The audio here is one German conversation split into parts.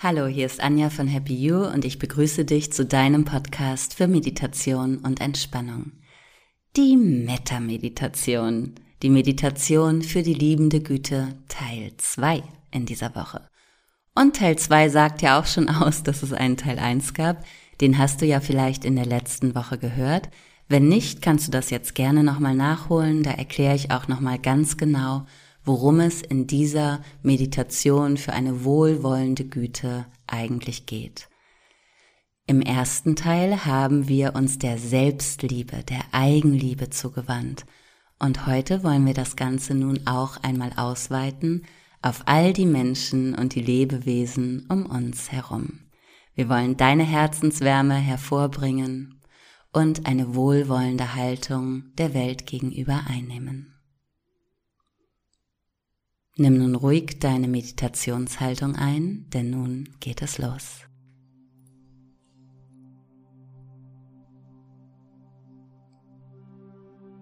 Hallo, hier ist Anja von Happy You und ich begrüße dich zu deinem Podcast für Meditation und Entspannung. Die Metta-Meditation, die Meditation für die liebende Güte Teil 2 in dieser Woche. Und Teil 2 sagt ja auch schon aus, dass es einen Teil 1 gab. Den hast du ja vielleicht in der letzten Woche gehört. Wenn nicht, kannst du das jetzt gerne nochmal nachholen. Da erkläre ich auch nochmal ganz genau, worum es in dieser Meditation für eine wohlwollende Güte eigentlich geht. Im ersten Teil haben wir uns der Selbstliebe, der Eigenliebe zugewandt. Und heute wollen wir das Ganze nun auch einmal ausweiten auf all die Menschen und die Lebewesen um uns herum. Wir wollen deine Herzenswärme hervorbringen und eine wohlwollende Haltung der Welt gegenüber einnehmen. Nimm nun ruhig deine Meditationshaltung ein, denn nun geht es los.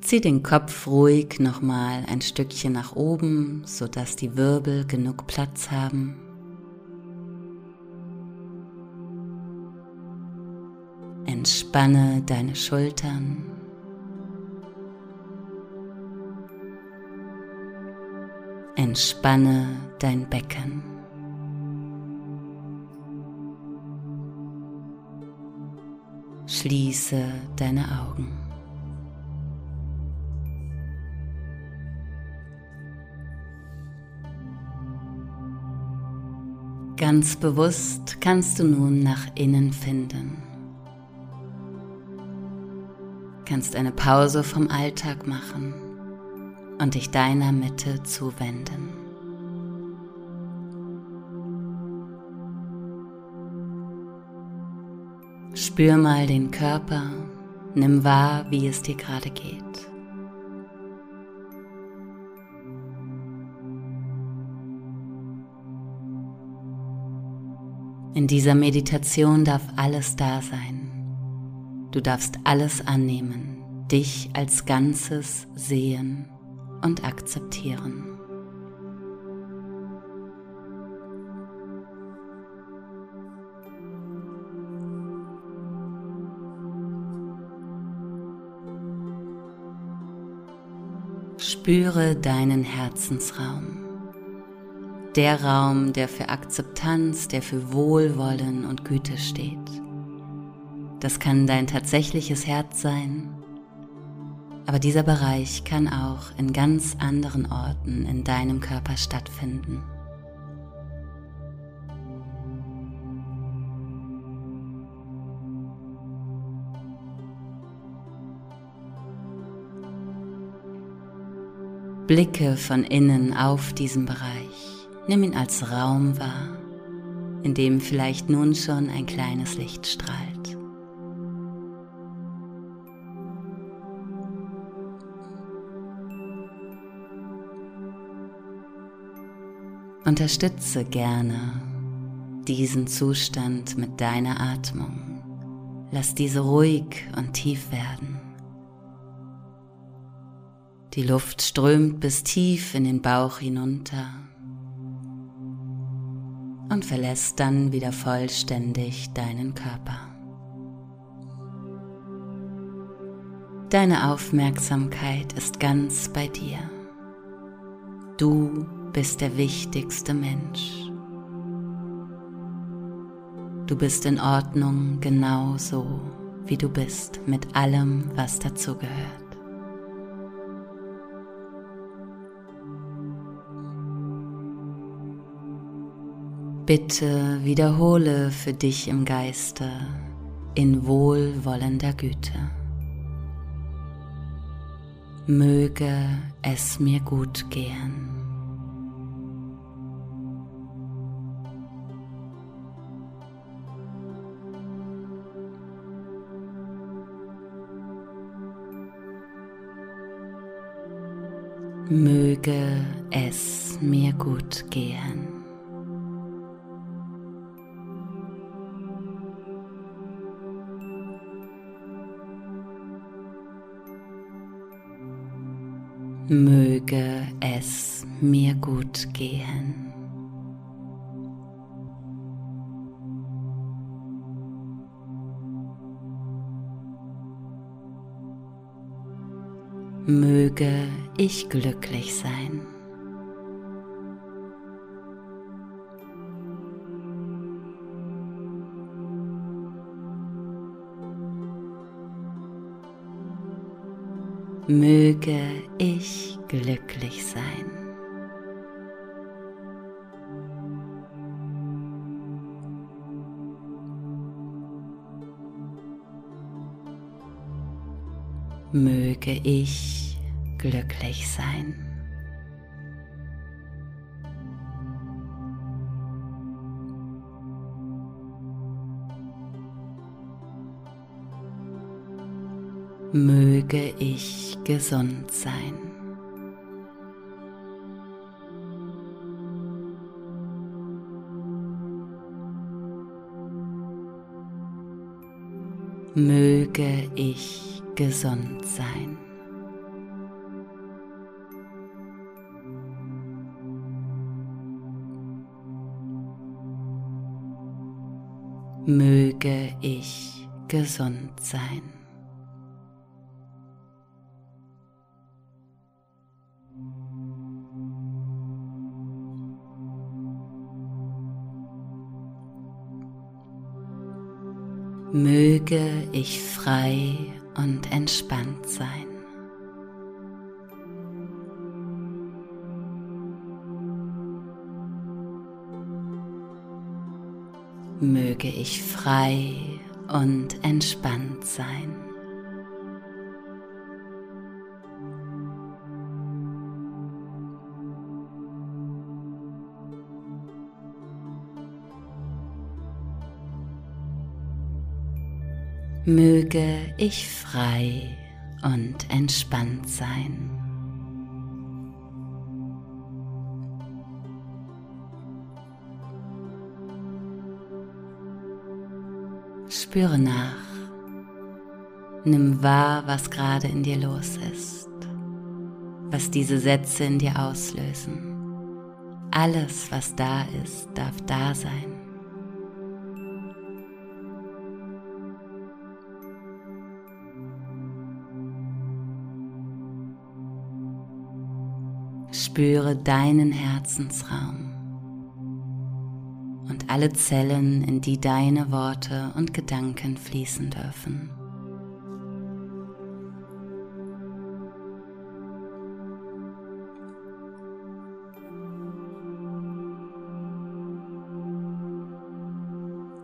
Zieh den Kopf ruhig nochmal ein Stückchen nach oben, sodass die Wirbel genug Platz haben. Entspanne deine Schultern. Entspanne dein Becken. Schließe deine Augen. Ganz bewusst kannst du nun nach innen finden. Kannst eine Pause vom Alltag machen und dich deiner Mitte zuwenden. Spür mal den Körper, nimm wahr, wie es dir gerade geht. In dieser Meditation darf alles da sein. Du darfst alles annehmen, dich als Ganzes sehen und akzeptieren. Spüre deinen Herzensraum. Der Raum, der für Akzeptanz, der für Wohlwollen und Güte steht. Das kann dein tatsächliches Herz sein aber dieser Bereich kann auch in ganz anderen Orten in deinem Körper stattfinden. Blicke von innen auf diesen Bereich. Nimm ihn als Raum wahr, in dem vielleicht nun schon ein kleines Licht strahlt. Unterstütze gerne diesen Zustand mit deiner Atmung. Lass diese ruhig und tief werden. Die Luft strömt bis tief in den Bauch hinunter und verlässt dann wieder vollständig deinen Körper. Deine Aufmerksamkeit ist ganz bei dir. Du bist der wichtigste Mensch. Du bist in Ordnung genau so, wie du bist, mit allem, was dazugehört. Bitte wiederhole für dich im Geiste in wohlwollender Güte. Möge es mir gut gehen. Möge es mir gut gehen. Möge es mir gut gehen. Ich glücklich sein. Möge ich glücklich sein. möge ich glücklich sein. Möge ich gesund sein. Möge ich gesund sein. Möge ich gesund sein. Möge ich frei und entspannt sein. Möge ich frei und entspannt sein. möge ich frei und entspannt sein. Spüre nach. Nimm wahr, was gerade in dir los ist, was diese Sätze in dir auslösen. Alles, was da ist, darf da sein. Spüre deinen Herzensraum und alle Zellen, in die deine Worte und Gedanken fließen dürfen.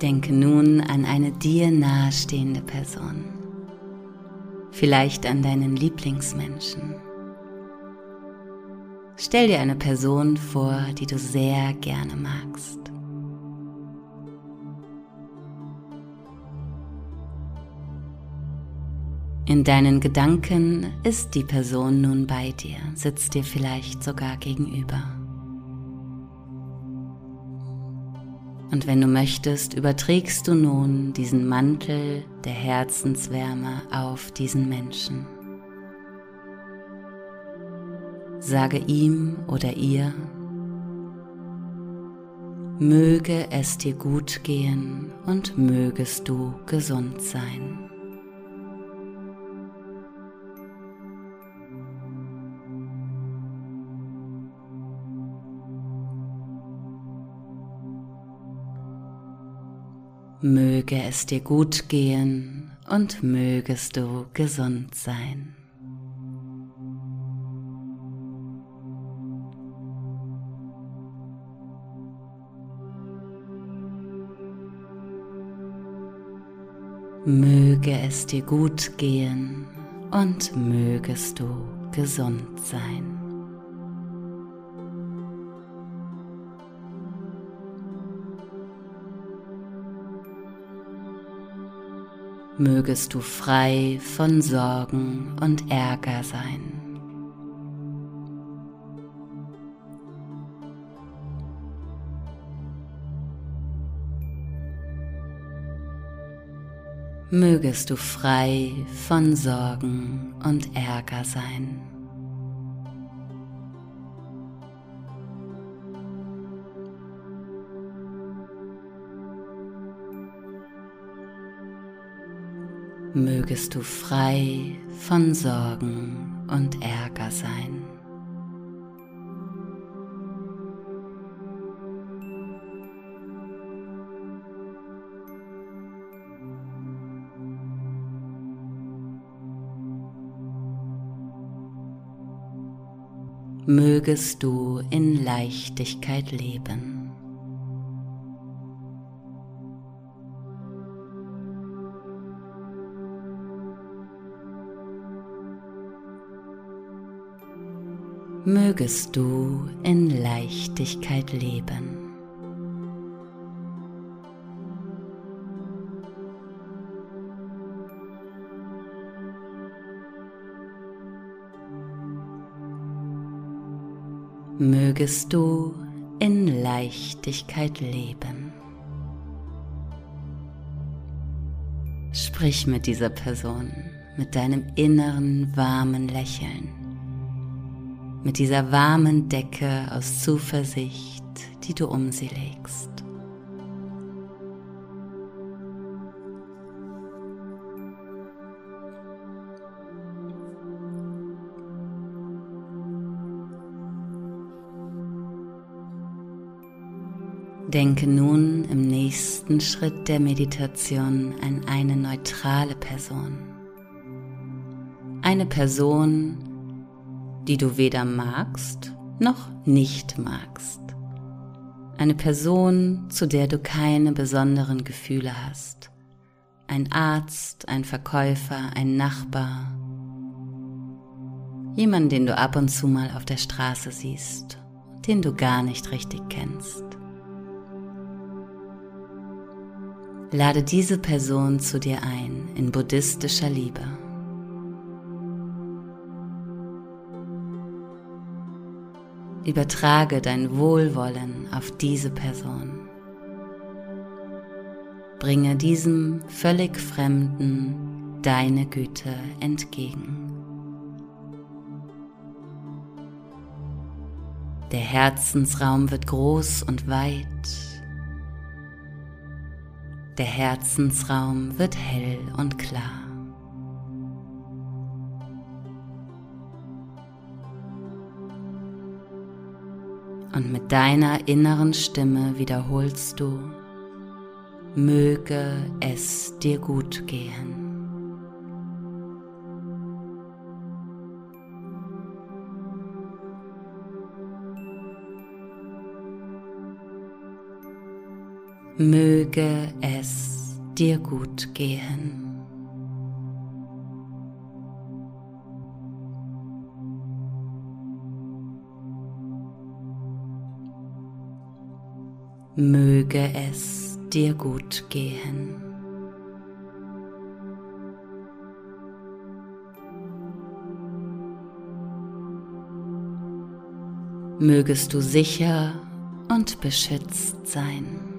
Denke nun an eine dir nahestehende Person, vielleicht an deinen Lieblingsmenschen Stell dir eine Person vor, die du sehr gerne magst. In deinen Gedanken ist die Person nun bei dir, sitzt dir vielleicht sogar gegenüber. Und wenn du möchtest, überträgst du nun diesen Mantel der Herzenswärme auf diesen Menschen. Sage ihm oder ihr, möge es dir gut gehen und mögest du gesund sein. Möge es dir gut gehen und mögest du gesund sein. Möge es dir gut gehen und mögest du gesund sein. Mögest du frei von Sorgen und Ärger sein. mögest du frei von Sorgen und Ärger sein. Mögest du frei von Sorgen und Ärger sein. mögest du in Leichtigkeit leben. Mögest du in Leichtigkeit leben. mögest du in Leichtigkeit leben. Sprich mit dieser Person, mit deinem inneren warmen Lächeln, mit dieser warmen Decke aus Zuversicht, die du um sie legst. Denke nun im nächsten Schritt der Meditation an eine neutrale Person. Eine Person, die du weder magst noch nicht magst. Eine Person, zu der du keine besonderen Gefühle hast. Ein Arzt, ein Verkäufer, ein Nachbar. Jemand, den du ab und zu mal auf der Straße siehst, den du gar nicht richtig kennst. Lade diese Person zu dir ein in buddhistischer Liebe. Übertrage dein Wohlwollen auf diese Person. Bringe diesem völlig Fremden deine Güte entgegen. Der Herzensraum wird groß und weit der Herzensraum wird hell und klar. Und mit deiner inneren Stimme wiederholst du, möge es dir gut gehen. möge es dir gut gehen. Möge es dir gut gehen. Mögest du sicher und beschützt sein.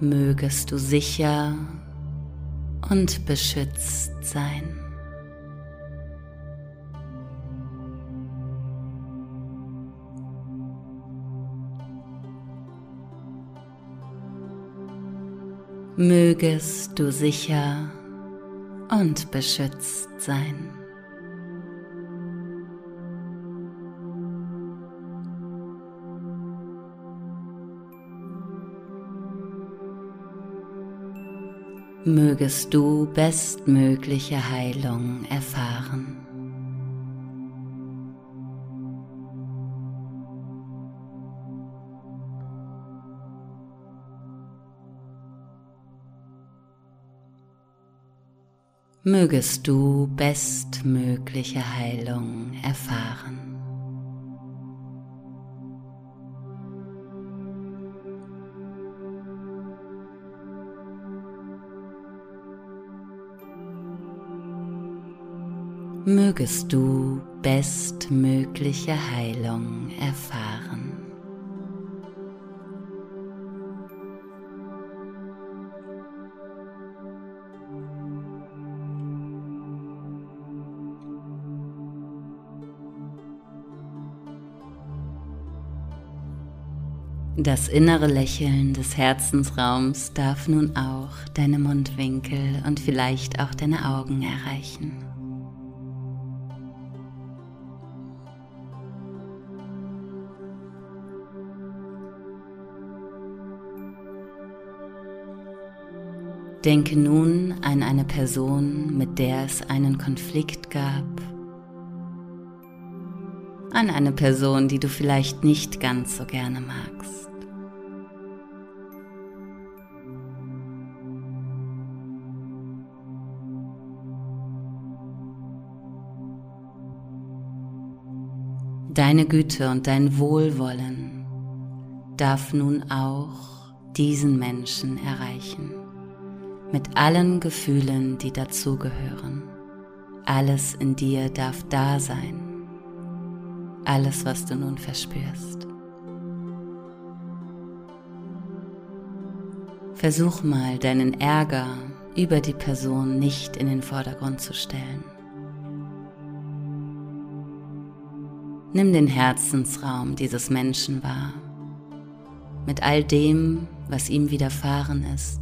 mögest du sicher und beschützt sein. Mögest du sicher und beschützt sein. Mögest du bestmögliche Heilung erfahren. Mögest du bestmögliche Heilung erfahren. Mögest du bestmögliche Heilung erfahren. Das innere Lächeln des Herzensraums darf nun auch deine Mundwinkel und vielleicht auch deine Augen erreichen. Denke nun an eine Person, mit der es einen Konflikt gab an eine Person, die du vielleicht nicht ganz so gerne magst. Deine Güte und dein Wohlwollen darf nun auch diesen Menschen erreichen, mit allen Gefühlen, die dazugehören. Alles in dir darf da sein alles, was du nun verspürst. Versuch mal deinen Ärger über die Person nicht in den Vordergrund zu stellen. Nimm den Herzensraum dieses Menschen wahr, mit all dem, was ihm widerfahren ist,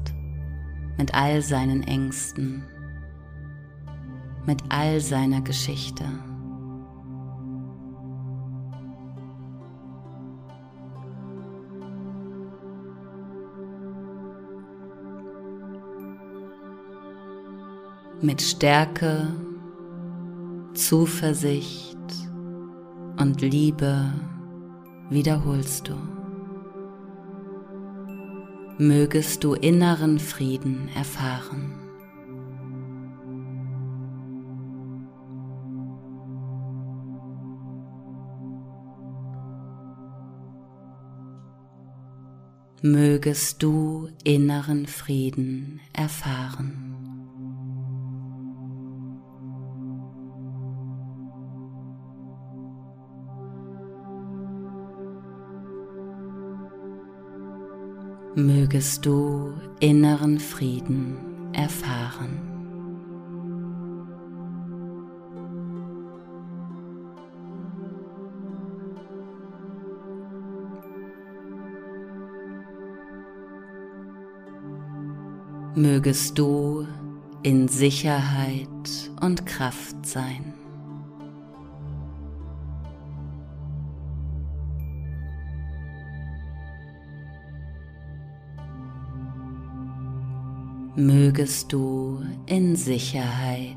mit all seinen Ängsten, mit all seiner Geschichte. mit Stärke, Zuversicht und Liebe wiederholst du. Mögest du inneren Frieden erfahren. Mögest du inneren Frieden erfahren. Mögest du inneren Frieden erfahren. Mögest du in Sicherheit und Kraft sein. Mögest du in Sicherheit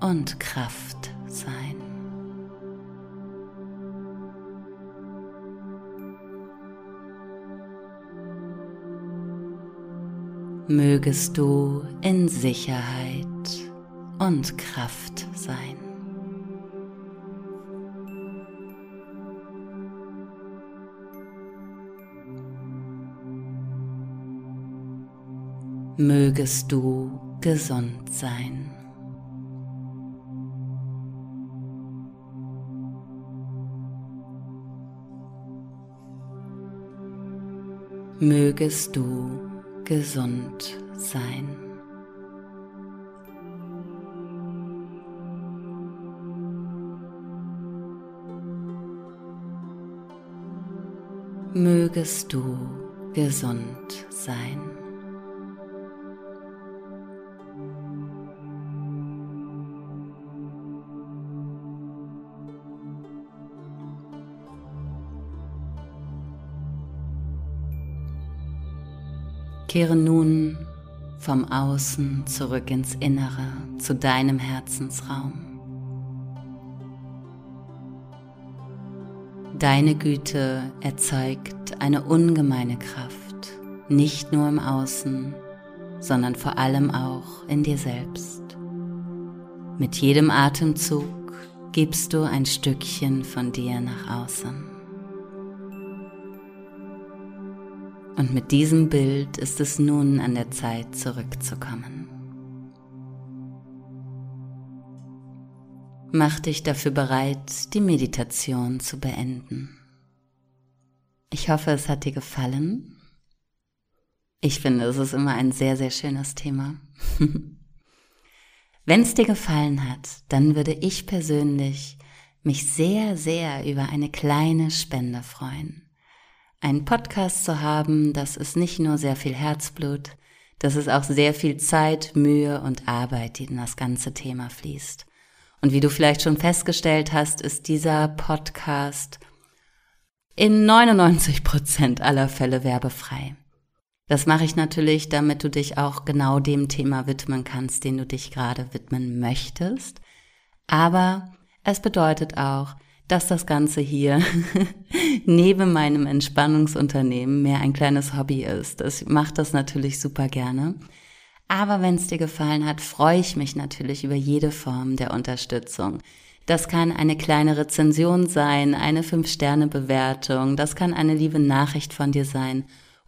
und Kraft sein. Mögest du in Sicherheit und Kraft sein. Mögest du gesund sein. Mögest du gesund sein. Mögest du gesund sein. Kehre nun vom Außen zurück ins Innere, zu deinem Herzensraum. Deine Güte erzeugt eine ungemeine Kraft, nicht nur im Außen, sondern vor allem auch in dir selbst. Mit jedem Atemzug gibst du ein Stückchen von dir nach außen. Und mit diesem Bild ist es nun an der Zeit zurückzukommen. Mach dich dafür bereit, die Meditation zu beenden. Ich hoffe, es hat dir gefallen. Ich finde, es ist immer ein sehr, sehr schönes Thema. Wenn es dir gefallen hat, dann würde ich persönlich mich sehr, sehr über eine kleine Spende freuen. Ein Podcast zu haben, das ist nicht nur sehr viel Herzblut, das ist auch sehr viel Zeit, Mühe und Arbeit, die in das ganze Thema fließt. Und wie du vielleicht schon festgestellt hast, ist dieser Podcast in 99 Prozent aller Fälle werbefrei. Das mache ich natürlich, damit du dich auch genau dem Thema widmen kannst, den du dich gerade widmen möchtest. Aber es bedeutet auch, dass das Ganze hier neben meinem Entspannungsunternehmen mehr ein kleines Hobby ist. Ich mache das natürlich super gerne. Aber wenn es dir gefallen hat, freue ich mich natürlich über jede Form der Unterstützung. Das kann eine kleine Rezension sein, eine 5-Sterne-Bewertung, das kann eine liebe Nachricht von dir sein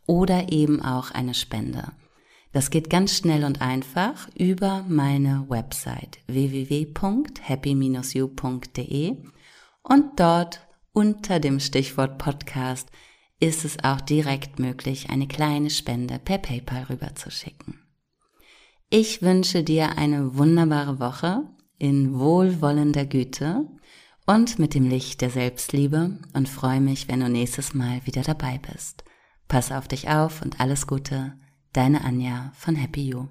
oder eben auch eine Spende. Das geht ganz schnell und einfach über meine Website www.happy-you.de und dort unter dem Stichwort Podcast ist es auch direkt möglich, eine kleine Spende per PayPal rüberzuschicken. Ich wünsche dir eine wunderbare Woche in wohlwollender Güte und mit dem Licht der Selbstliebe und freue mich, wenn du nächstes Mal wieder dabei bist. Pass auf dich auf und alles Gute. Deine Anja von Happy You.